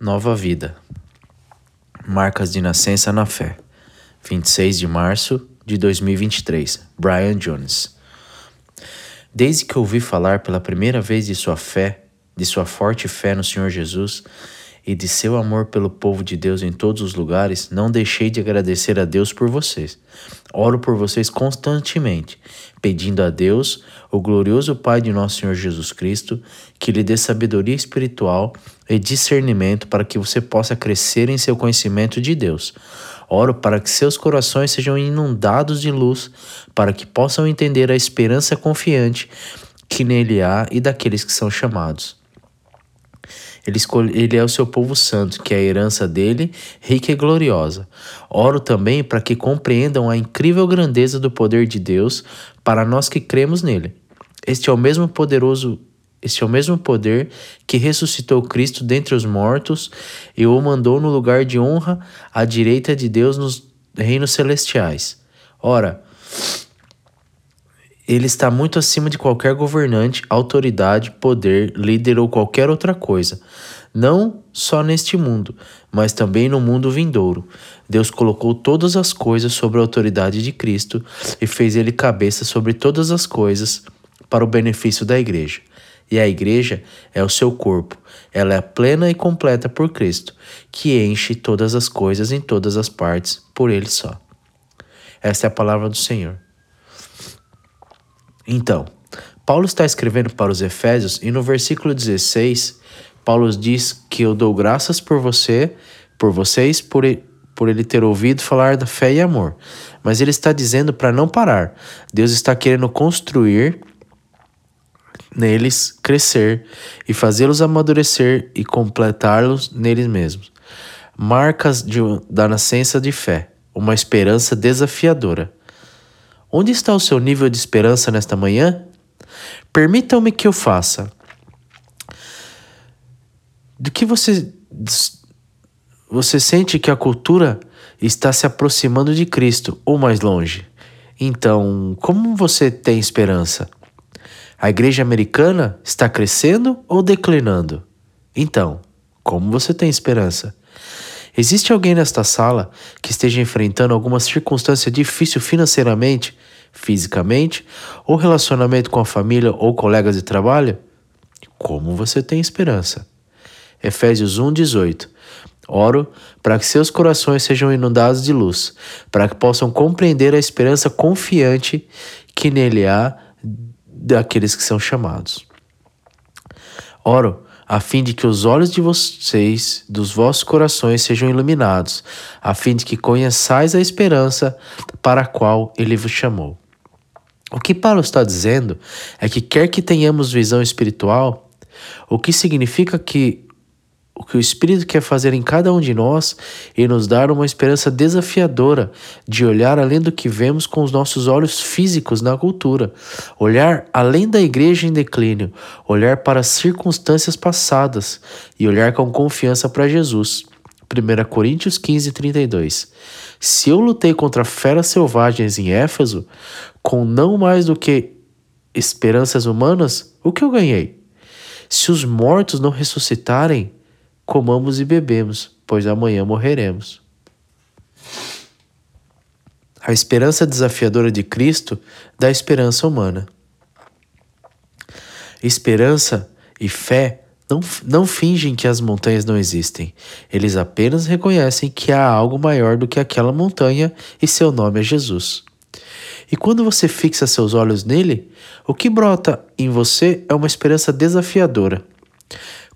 Nova Vida. Marcas de nascença na fé. 26 de março de 2023. Brian Jones. Desde que ouvi falar pela primeira vez de sua fé, de sua forte fé no Senhor Jesus e de seu amor pelo povo de Deus em todos os lugares, não deixei de agradecer a Deus por vocês. Oro por vocês constantemente, pedindo a Deus, o glorioso Pai de nosso Senhor Jesus Cristo, que lhe dê sabedoria espiritual e discernimento para que você possa crescer em seu conhecimento de Deus. Oro para que seus corações sejam inundados de luz, para que possam entender a esperança confiante que nele há e daqueles que são chamados. Ele, escolhe, ele é o seu povo santo, que é a herança dele, rica e gloriosa. Oro também para que compreendam a incrível grandeza do poder de Deus para nós que cremos nele. Este é o mesmo poderoso este é o mesmo poder que ressuscitou Cristo dentre os mortos e o mandou no lugar de honra à direita de Deus nos reinos celestiais. Ora, ele está muito acima de qualquer governante, autoridade, poder, líder ou qualquer outra coisa. Não só neste mundo, mas também no mundo vindouro. Deus colocou todas as coisas sobre a autoridade de Cristo e fez ele cabeça sobre todas as coisas para o benefício da igreja. E a igreja é o seu corpo. Ela é plena e completa por Cristo, que enche todas as coisas em todas as partes por ele só. Esta é a palavra do Senhor. Então, Paulo está escrevendo para os Efésios e no versículo 16, Paulo diz que eu dou graças por você, por vocês, por, por ele ter ouvido falar da fé e amor. Mas ele está dizendo para não parar. Deus está querendo construir neles crescer e fazê-los amadurecer e completá-los neles mesmos. Marcas de, da nascença de fé, uma esperança desafiadora. Onde está o seu nível de esperança nesta manhã? Permitam-me que eu faça. Do que você você sente que a cultura está se aproximando de Cristo ou mais longe? Então, como você tem esperança? A igreja americana está crescendo ou declinando? Então, como você tem esperança? Existe alguém nesta sala que esteja enfrentando alguma circunstância difícil financeiramente, fisicamente, ou relacionamento com a família ou colegas de trabalho? Como você tem esperança? Efésios 1:18. Oro para que seus corações sejam inundados de luz, para que possam compreender a esperança confiante que nele há daqueles que são chamados. Oro a fim de que os olhos de vocês, dos vossos corações, sejam iluminados, a fim de que conheçais a esperança para a qual ele vos chamou. O que Paulo está dizendo é que quer que tenhamos visão espiritual, o que significa que o que o Espírito quer fazer em cada um de nós e nos dar uma esperança desafiadora de olhar além do que vemos com os nossos olhos físicos na cultura, olhar além da igreja em declínio, olhar para as circunstâncias passadas e olhar com confiança para Jesus. 1 Coríntios 15, 32. Se eu lutei contra feras selvagens em Éfeso, com não mais do que esperanças humanas, o que eu ganhei? Se os mortos não ressuscitarem, comamos e bebemos, pois amanhã morreremos. A esperança desafiadora de Cristo dá esperança humana. Esperança e fé não, não fingem que as montanhas não existem. Eles apenas reconhecem que há algo maior do que aquela montanha e seu nome é Jesus. E quando você fixa seus olhos nele, o que brota em você é uma esperança desafiadora.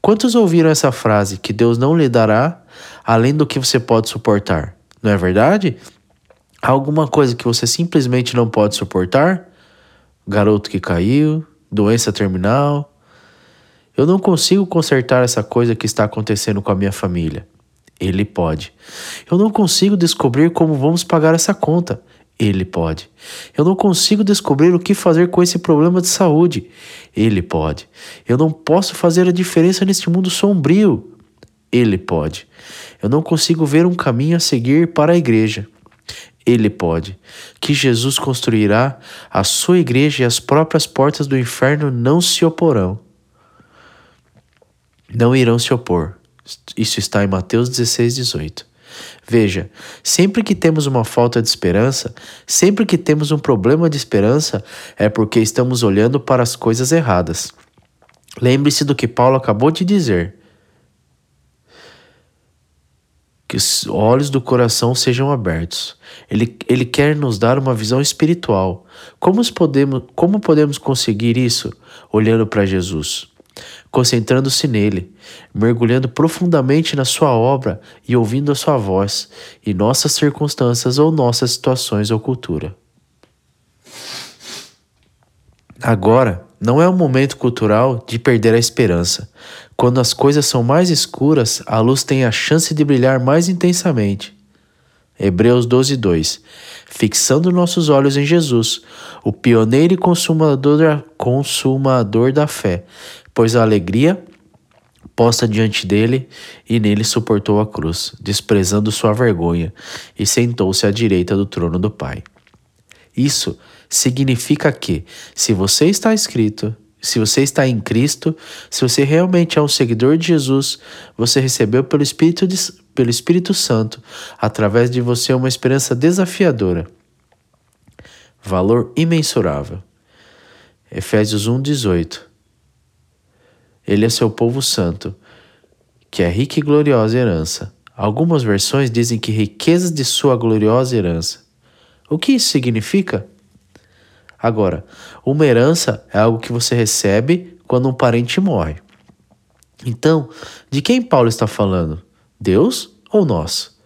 Quantos ouviram essa frase que Deus não lhe dará além do que você pode suportar? Não é verdade? Alguma coisa que você simplesmente não pode suportar? Garoto que caiu, doença terminal. Eu não consigo consertar essa coisa que está acontecendo com a minha família. Ele pode. Eu não consigo descobrir como vamos pagar essa conta. Ele pode. Eu não consigo descobrir o que fazer com esse problema de saúde. Ele pode. Eu não posso fazer a diferença neste mundo sombrio. Ele pode. Eu não consigo ver um caminho a seguir para a igreja. Ele pode. Que Jesus construirá a sua igreja e as próprias portas do inferno não se oporão. Não irão se opor. Isso está em Mateus 16, 18. Veja, sempre que temos uma falta de esperança, sempre que temos um problema de esperança, é porque estamos olhando para as coisas erradas. Lembre-se do que Paulo acabou de dizer. Que os olhos do coração sejam abertos. Ele, ele quer nos dar uma visão espiritual. Como podemos, como podemos conseguir isso? Olhando para Jesus concentrando-se nele, mergulhando profundamente na sua obra e ouvindo a sua voz, e nossas circunstâncias ou nossas situações ou cultura. Agora, não é um momento cultural de perder a esperança. Quando as coisas são mais escuras, a luz tem a chance de brilhar mais intensamente. Hebreus 12, 2. Fixando nossos olhos em Jesus, o pioneiro e consumador, consumador da fé, pois a alegria posta diante dele e nele suportou a cruz, desprezando sua vergonha, e sentou-se à direita do trono do Pai. Isso significa que, se você está escrito, se você está em Cristo, se você realmente é um seguidor de Jesus, você recebeu pelo Espírito, de, pelo Espírito Santo, através de você, uma esperança desafiadora. Valor imensurável. Efésios 1,18 ele é seu povo santo, que é rica e gloriosa herança. Algumas versões dizem que riquezas de sua gloriosa herança. O que isso significa? Agora, uma herança é algo que você recebe quando um parente morre. Então, de quem Paulo está falando? Deus ou nós?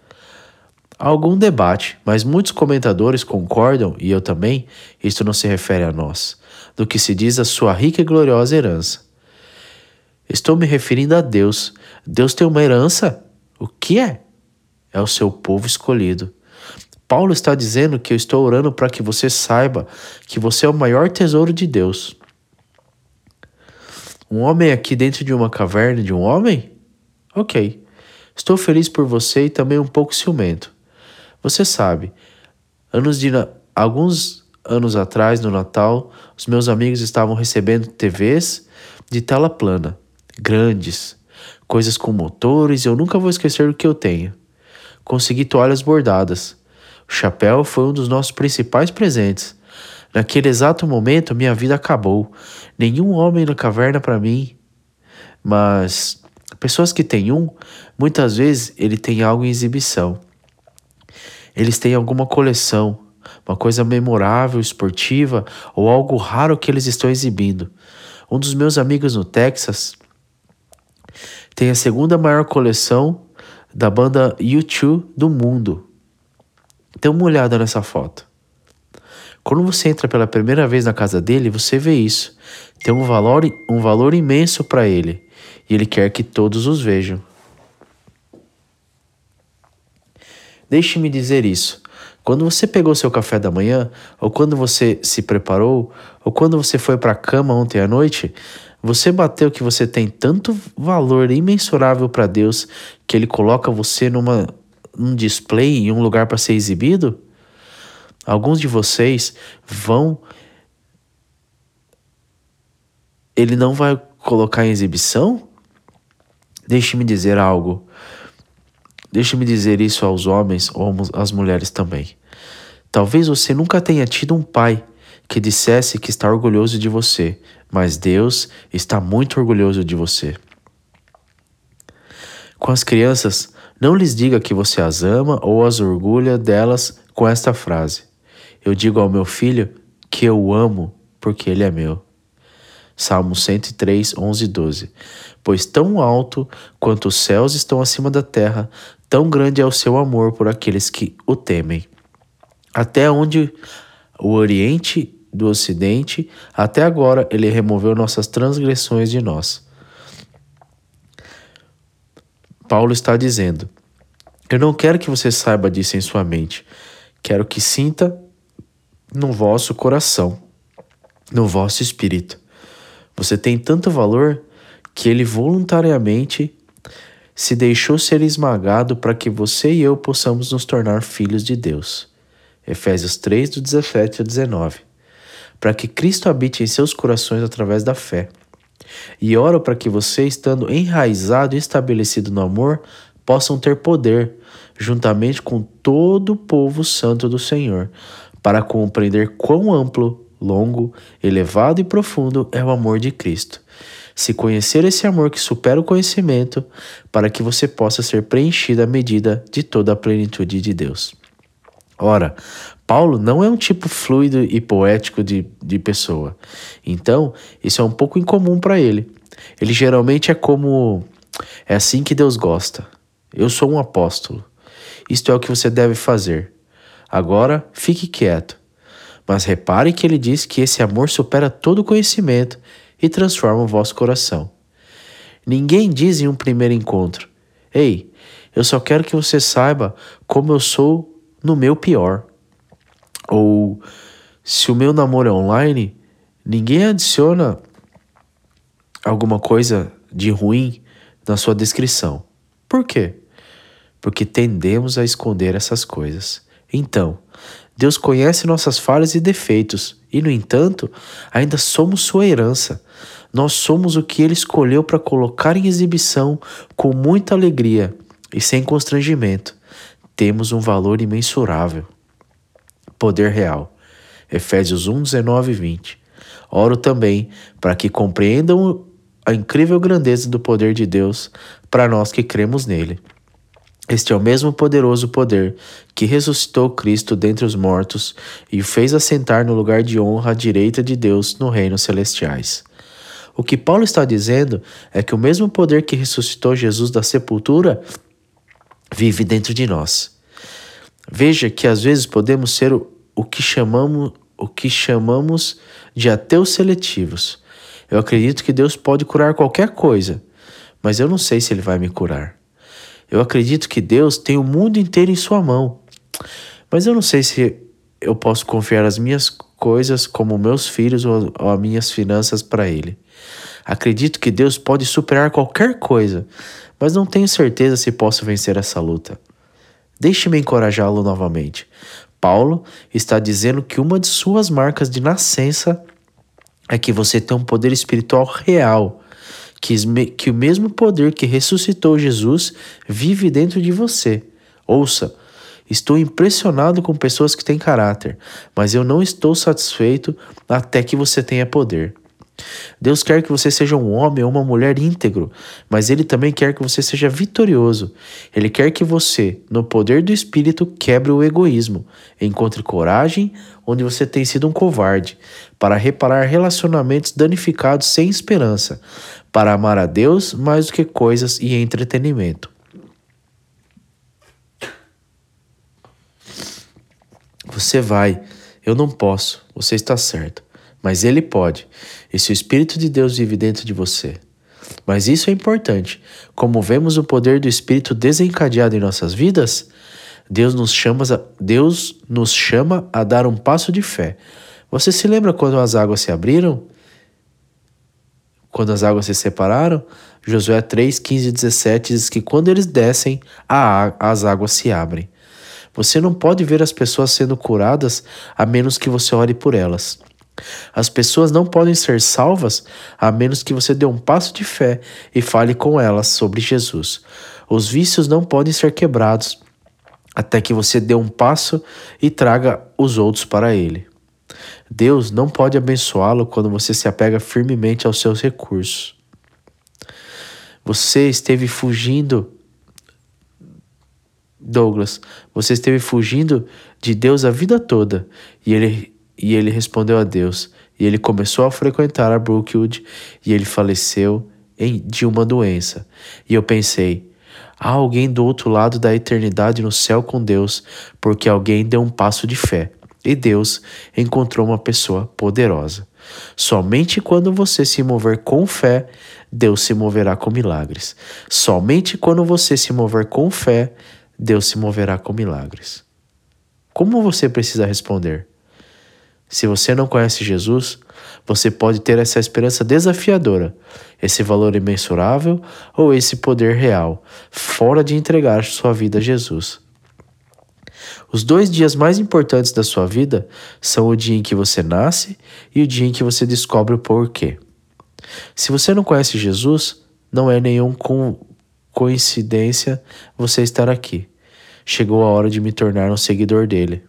Há algum debate, mas muitos comentadores concordam, e eu também, isto não se refere a nós, do que se diz a sua rica e gloriosa herança. Estou me referindo a Deus. Deus tem uma herança? O que é? É o seu povo escolhido. Paulo está dizendo que eu estou orando para que você saiba que você é o maior tesouro de Deus. Um homem aqui dentro de uma caverna de um homem? Ok. Estou feliz por você e também um pouco ciumento. Você sabe, anos de alguns anos atrás, no Natal, os meus amigos estavam recebendo TVs de tela plana grandes, coisas com motores, eu nunca vou esquecer o que eu tenho. Consegui toalhas bordadas. O chapéu foi um dos nossos principais presentes. Naquele exato momento, minha vida acabou. Nenhum homem na caverna para mim. Mas pessoas que têm um, muitas vezes ele tem algo em exibição. Eles têm alguma coleção, uma coisa memorável, esportiva ou algo raro que eles estão exibindo. Um dos meus amigos no Texas tem a segunda maior coleção da banda U2 do mundo. Dê uma olhada nessa foto. Quando você entra pela primeira vez na casa dele, você vê isso. Tem um valor, um valor imenso para ele e ele quer que todos os vejam. Deixe-me dizer isso. Quando você pegou seu café da manhã, ou quando você se preparou, ou quando você foi para a cama ontem à noite, você bateu que você tem tanto valor imensurável para Deus que Ele coloca você numa um display em um lugar para ser exibido? Alguns de vocês vão. Ele não vai colocar em exibição? Deixe-me dizer algo. Deixe-me dizer isso aos homens ou às mulheres também. Talvez você nunca tenha tido um pai que dissesse que está orgulhoso de você, mas Deus está muito orgulhoso de você. Com as crianças, não lhes diga que você as ama ou as orgulha delas com esta frase: Eu digo ao meu filho que eu o amo porque ele é meu. Salmo 103, 11 e 12. Pois tão alto quanto os céus estão acima da terra, tão grande é o seu amor por aqueles que o temem. Até onde o Oriente do Ocidente, até agora ele removeu nossas transgressões de nós. Paulo está dizendo: Eu não quero que você saiba disso em sua mente, quero que sinta no vosso coração, no vosso espírito. Você tem tanto valor que ele voluntariamente se deixou ser esmagado para que você e eu possamos nos tornar filhos de Deus. Efésios 3, do 17 ao 19 para que Cristo habite em seus corações através da fé. E oro para que você, estando enraizado e estabelecido no amor, possam ter poder, juntamente com todo o povo santo do Senhor, para compreender quão amplo, longo, elevado e profundo é o amor de Cristo. Se conhecer esse amor que supera o conhecimento, para que você possa ser preenchido à medida de toda a plenitude de Deus. Ora, Paulo não é um tipo fluido e poético de, de pessoa. Então, isso é um pouco incomum para ele. Ele geralmente é como. É assim que Deus gosta. Eu sou um apóstolo. Isto é o que você deve fazer. Agora, fique quieto. Mas repare que ele diz que esse amor supera todo conhecimento e transforma o vosso coração. Ninguém diz em um primeiro encontro: Ei, eu só quero que você saiba como eu sou no meu pior. Ou se o meu namoro é online, ninguém adiciona alguma coisa de ruim na sua descrição. Por quê? Porque tendemos a esconder essas coisas. Então, Deus conhece nossas falhas e defeitos, e no entanto, ainda somos sua herança. Nós somos o que ele escolheu para colocar em exibição com muita alegria e sem constrangimento temos um valor imensurável. Poder real. Efésios 1, 19 e 20. Oro também para que compreendam a incrível grandeza do poder de Deus para nós que cremos nele. Este é o mesmo poderoso poder que ressuscitou Cristo dentre os mortos e o fez assentar no lugar de honra à direita de Deus no reino celestiais. O que Paulo está dizendo é que o mesmo poder que ressuscitou Jesus da sepultura vive dentro de nós. Veja que às vezes podemos ser o, o que chamamos o que chamamos de ateus seletivos. Eu acredito que Deus pode curar qualquer coisa, mas eu não sei se ele vai me curar. Eu acredito que Deus tem o mundo inteiro em sua mão, mas eu não sei se eu posso confiar as minhas coisas, como meus filhos ou, ou as minhas finanças, para Ele. Acredito que Deus pode superar qualquer coisa, mas não tenho certeza se posso vencer essa luta. Deixe-me encorajá-lo novamente. Paulo está dizendo que uma de suas marcas de nascença é que você tem um poder espiritual real, que, que o mesmo poder que ressuscitou Jesus vive dentro de você. Ouça, estou impressionado com pessoas que têm caráter, mas eu não estou satisfeito até que você tenha poder. Deus quer que você seja um homem ou uma mulher íntegro, mas Ele também quer que você seja vitorioso. Ele quer que você, no poder do Espírito, quebre o egoísmo, encontre coragem onde você tem sido um covarde, para reparar relacionamentos danificados sem esperança, para amar a Deus mais do que coisas e entretenimento. Você vai, eu não posso, você está certo mas ele pode. E se o Espírito de Deus vive dentro de você. Mas isso é importante. Como vemos o poder do Espírito desencadeado em nossas vidas, Deus nos chama, a, Deus nos chama a dar um passo de fé. Você se lembra quando as águas se abriram? Quando as águas se separaram? Josué 3, 15 e 17 diz que quando eles descem, a, as águas se abrem. Você não pode ver as pessoas sendo curadas a menos que você ore por elas. As pessoas não podem ser salvas a menos que você dê um passo de fé e fale com elas sobre Jesus. Os vícios não podem ser quebrados até que você dê um passo e traga os outros para Ele. Deus não pode abençoá-lo quando você se apega firmemente aos seus recursos. Você esteve fugindo, Douglas, você esteve fugindo de Deus a vida toda e Ele e ele respondeu a Deus. E ele começou a frequentar a Brookwood e ele faleceu em, de uma doença. E eu pensei: há alguém do outro lado da eternidade no céu com Deus, porque alguém deu um passo de fé. E Deus encontrou uma pessoa poderosa. Somente quando você se mover com fé, Deus se moverá com milagres. Somente quando você se mover com fé, Deus se moverá com milagres. Como você precisa responder? Se você não conhece Jesus, você pode ter essa esperança desafiadora, esse valor imensurável ou esse poder real, fora de entregar sua vida a Jesus. Os dois dias mais importantes da sua vida são o dia em que você nasce e o dia em que você descobre o porquê. Se você não conhece Jesus, não é nenhum co coincidência você estar aqui. Chegou a hora de me tornar um seguidor dele.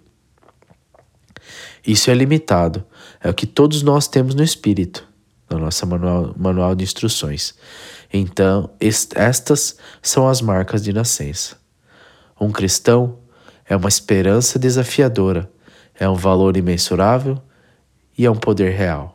Isso é limitado, é o que todos nós temos no espírito, na nossa manual, manual de instruções. Então, estas são as marcas de nascença. Um cristão é uma esperança desafiadora, é um valor imensurável e é um poder real.